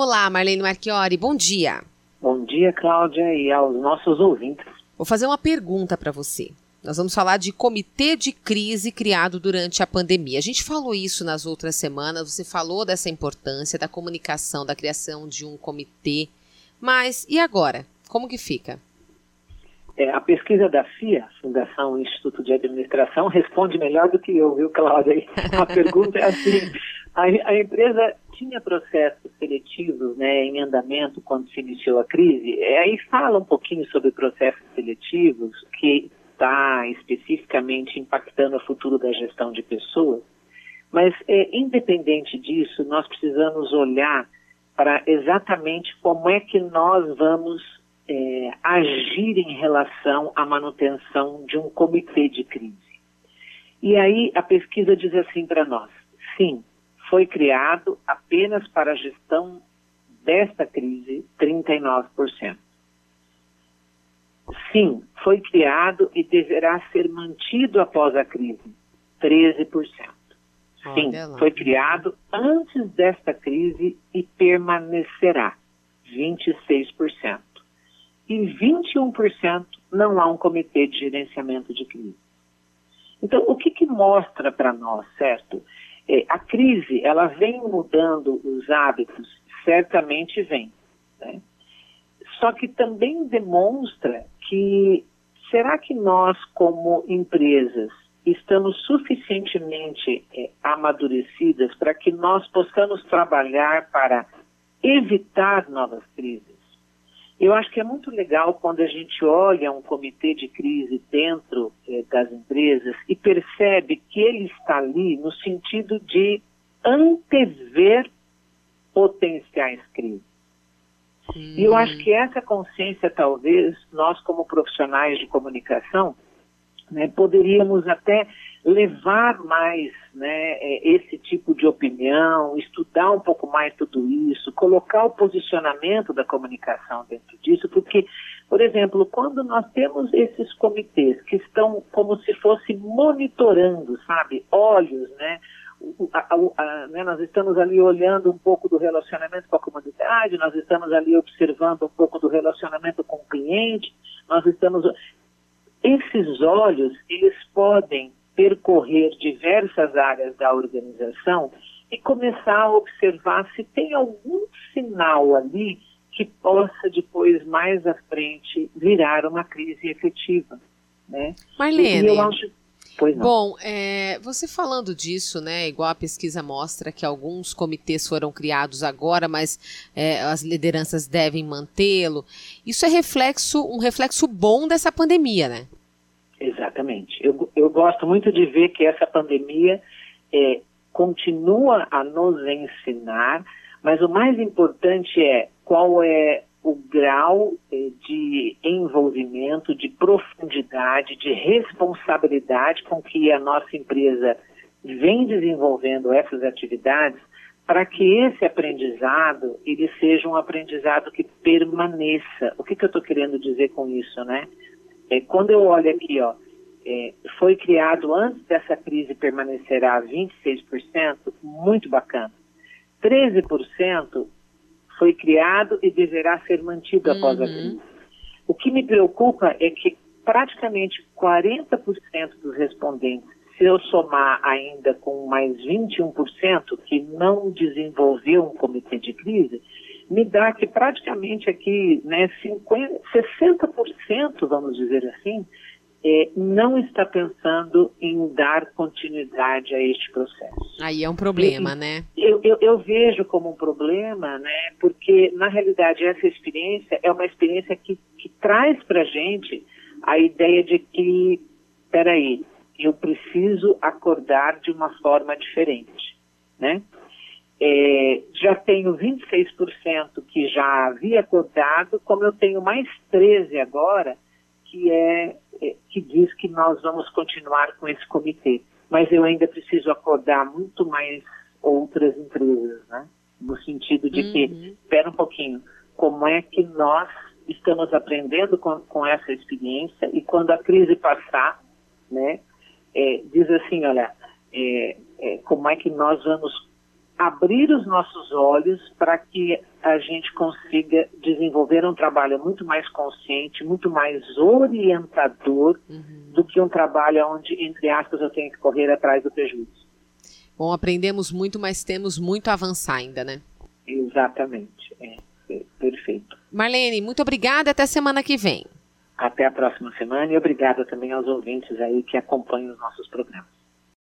Olá, Marlene Marchiori, bom dia. Bom dia, Cláudia, e aos nossos ouvintes. Vou fazer uma pergunta para você. Nós vamos falar de comitê de crise criado durante a pandemia. A gente falou isso nas outras semanas, você falou dessa importância da comunicação, da criação de um comitê. Mas e agora? Como que fica? É, a pesquisa da FIA, Fundação Instituto de Administração, responde melhor do que eu, viu, Cláudia? A pergunta é assim: a, a empresa tinha processos seletivos né, em andamento quando se iniciou a crise? É, aí fala um pouquinho sobre processos seletivos, que está especificamente impactando o futuro da gestão de pessoas, mas é, independente disso, nós precisamos olhar para exatamente como é que nós vamos é, agir em relação à manutenção de um comitê de crise. E aí a pesquisa diz assim para nós: sim, foi criado apenas para a gestão desta crise 39%. Sim, foi criado e deverá ser mantido após a crise. 13%. Sim, foi criado antes desta crise e permanecerá. 26%. E 21% não há um comitê de gerenciamento de crise. Então, o que, que mostra para nós, certo? É, a crise, ela vem mudando os hábitos, certamente vem. Né? Só que também demonstra que será que nós, como empresas, estamos suficientemente é, amadurecidas para que nós possamos trabalhar para evitar novas crises? Eu acho que é muito legal quando a gente olha um comitê de crise dentro das empresas e percebe que ele está ali no sentido de antever potenciais crises. E eu acho que essa consciência, talvez, nós como profissionais de comunicação, né, poderíamos até levar mais né, é, esse tipo de opinião, estudar um pouco mais tudo isso, colocar o posicionamento da comunicação dentro disso, porque, por exemplo, quando nós temos esses comitês que estão como se fosse monitorando, sabe, olhos, né, a, a, a, né, nós estamos ali olhando um pouco do relacionamento com a comunidade, nós estamos ali observando um pouco do relacionamento com o cliente, nós estamos. Esses olhos, eles podem percorrer diversas áreas da organização e começar a observar se tem algum sinal ali que possa depois, mais à frente, virar uma crise efetiva. Né? Marlene, acho. Bom, é, você falando disso, né, igual a pesquisa mostra que alguns comitês foram criados agora, mas é, as lideranças devem mantê-lo. Isso é reflexo, um reflexo bom dessa pandemia, né? Exatamente. Eu, eu gosto muito de ver que essa pandemia é, continua a nos ensinar, mas o mais importante é qual é o grau eh, de envolvimento, de profundidade, de responsabilidade com que a nossa empresa vem desenvolvendo essas atividades para que esse aprendizado ele seja um aprendizado que permaneça. O que, que eu estou querendo dizer com isso, né? É, quando eu olho aqui, ó, é, foi criado antes dessa crise permanecerá 26%, muito bacana. 13% foi criado e deverá ser mantido após uhum. a crise. O que me preocupa é que praticamente 40% dos respondentes, se eu somar ainda com mais 21% que não desenvolveu um comitê de crise, me dá que praticamente aqui, né, 50, 60%, vamos dizer assim, é, não está pensando em dar continuidade a este processo. Aí é um problema, e, né? Eu, eu, eu, vejo como um problema, né? Porque, na realidade, essa experiência é uma experiência que, que traz para a gente a ideia de que, peraí, eu preciso acordar de uma forma diferente, né? É, já tenho 26% que já havia acordado, como eu tenho mais 13 agora, que é, que diz que nós vamos continuar com esse comitê. Mas eu ainda preciso acordar muito mais outras empresas, né? No sentido de uhum. que, espera um pouquinho, como é que nós estamos aprendendo com, com essa experiência e quando a crise passar, né? É, diz assim, olha, é, é como é que nós vamos abrir os nossos olhos para que a gente consiga desenvolver um trabalho muito mais consciente, muito mais orientador uhum. do que um trabalho onde, entre aspas, eu tenho que correr atrás do prejuízo. Bom, aprendemos muito, mas temos muito a avançar ainda, né? Exatamente. É, é, perfeito. Marlene, muito obrigada. Até semana que vem. Até a próxima semana e obrigada também aos ouvintes aí que acompanham os nossos programas.